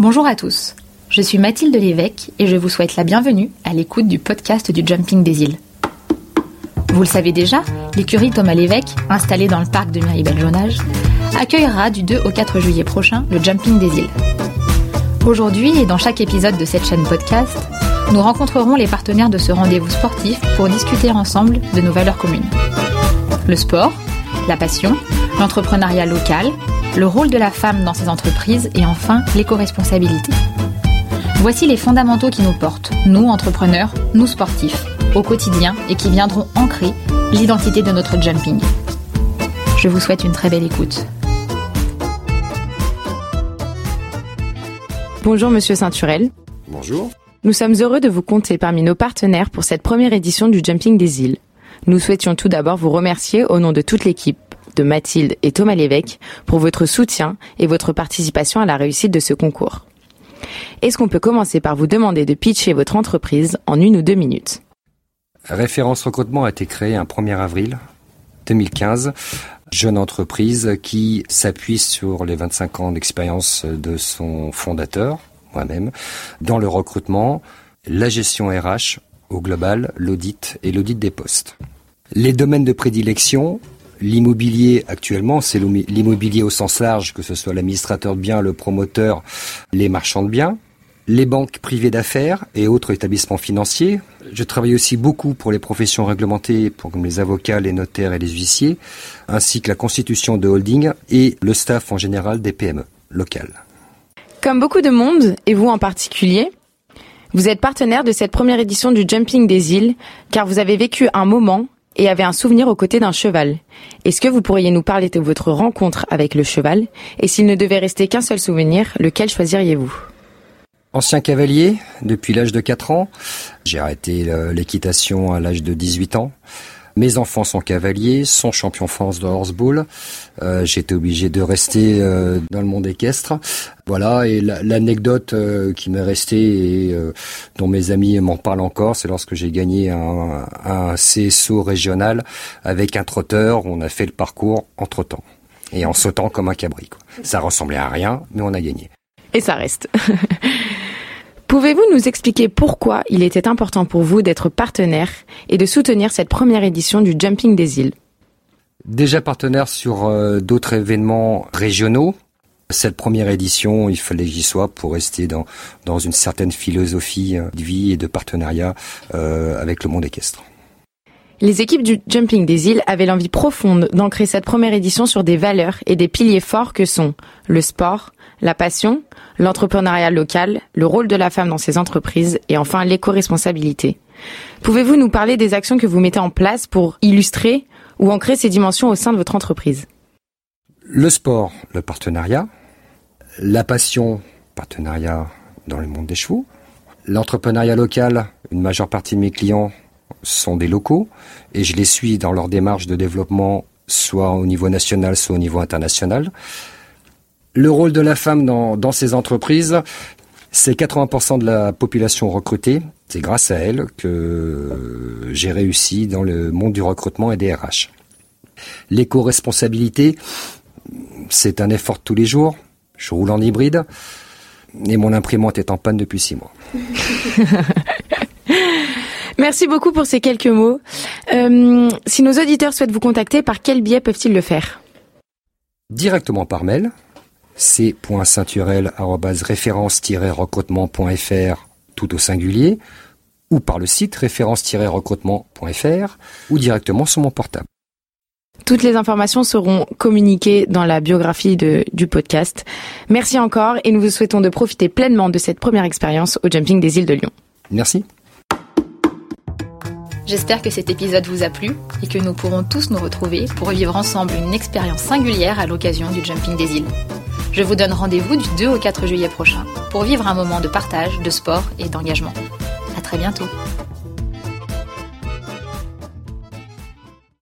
Bonjour à tous, je suis Mathilde Lévesque et je vous souhaite la bienvenue à l'écoute du podcast du Jumping des îles. Vous le savez déjà, l'écurie Thomas Lévesque, installée dans le parc de Miribel-Jonage, accueillera du 2 au 4 juillet prochain le Jumping des îles. Aujourd'hui et dans chaque épisode de cette chaîne podcast, nous rencontrerons les partenaires de ce rendez-vous sportif pour discuter ensemble de nos valeurs communes. Le sport, la passion, l'entrepreneuriat local, le rôle de la femme dans ces entreprises et enfin l'éco-responsabilité. Voici les fondamentaux qui nous portent, nous entrepreneurs, nous sportifs, au quotidien et qui viendront ancrer l'identité de notre jumping. Je vous souhaite une très belle écoute. Bonjour Monsieur Ceinturel. Bonjour. Nous sommes heureux de vous compter parmi nos partenaires pour cette première édition du Jumping des îles. Nous souhaitions tout d'abord vous remercier au nom de toute l'équipe de Mathilde et Thomas Lévesque pour votre soutien et votre participation à la réussite de ce concours. Est-ce qu'on peut commencer par vous demander de pitcher votre entreprise en une ou deux minutes Référence recrutement a été créée un 1er avril 2015. Jeune entreprise qui s'appuie sur les 25 ans d'expérience de son fondateur, moi-même, dans le recrutement, la gestion RH au global, l'audit et l'audit des postes. Les domaines de prédilection, L'immobilier actuellement, c'est l'immobilier au sens large, que ce soit l'administrateur de biens, le promoteur, les marchands de biens, les banques privées d'affaires et autres établissements financiers. Je travaille aussi beaucoup pour les professions réglementées, comme les avocats, les notaires et les huissiers, ainsi que la constitution de holding et le staff en général des PME locales. Comme beaucoup de monde, et vous en particulier, vous êtes partenaire de cette première édition du Jumping des îles, car vous avez vécu un moment et avait un souvenir aux côtés d'un cheval. Est-ce que vous pourriez nous parler de votre rencontre avec le cheval Et s'il ne devait rester qu'un seul souvenir, lequel choisiriez-vous? Ancien cavalier, depuis l'âge de 4 ans. J'ai arrêté l'équitation à l'âge de 18 ans. Mes enfants sont cavaliers, sont champions France de horseball. Euh, été obligé de rester euh, dans le monde équestre. Voilà, et l'anecdote euh, qui m'est restée et euh, dont mes amis m'en parlent encore, c'est lorsque j'ai gagné un, un CSO régional avec un trotteur. On a fait le parcours entre temps et en sautant comme un cabri. Quoi. Ça ressemblait à rien, mais on a gagné. Et ça reste. Pouvez-vous nous expliquer pourquoi il était important pour vous d'être partenaire et de soutenir cette première édition du Jumping des îles? Déjà partenaire sur euh, d'autres événements régionaux. Cette première édition, il fallait que j'y sois pour rester dans, dans une certaine philosophie euh, de vie et de partenariat euh, avec le monde équestre. Les équipes du Jumping des îles avaient l'envie profonde d'ancrer cette première édition sur des valeurs et des piliers forts que sont le sport, la passion, l'entrepreneuriat local, le rôle de la femme dans ces entreprises et enfin l'éco-responsabilité. Pouvez-vous nous parler des actions que vous mettez en place pour illustrer ou ancrer ces dimensions au sein de votre entreprise? Le sport, le partenariat. La passion, partenariat dans le monde des chevaux. L'entrepreneuriat local, une majeure partie de mes clients sont des locaux et je les suis dans leur démarche de développement soit au niveau national, soit au niveau international. Le rôle de la femme dans, dans ces entreprises, c'est 80% de la population recrutée. C'est grâce à elle que j'ai réussi dans le monde du recrutement et des RH. L'éco-responsabilité, c'est un effort de tous les jours. Je roule en hybride et mon imprimante est en panne depuis six mois. Merci beaucoup pour ces quelques mots. Euh, si nos auditeurs souhaitent vous contacter, par quel biais peuvent-ils le faire? Directement par mail, c.ceinturel-référence-recrutement.fr tout au singulier, ou par le site référence-recrutement.fr, ou directement sur mon portable. Toutes les informations seront communiquées dans la biographie de, du podcast. Merci encore et nous vous souhaitons de profiter pleinement de cette première expérience au Jumping des îles de Lyon. Merci. J'espère que cet épisode vous a plu et que nous pourrons tous nous retrouver pour vivre ensemble une expérience singulière à l'occasion du Jumping des îles. Je vous donne rendez-vous du 2 au 4 juillet prochain pour vivre un moment de partage, de sport et d'engagement. À très bientôt.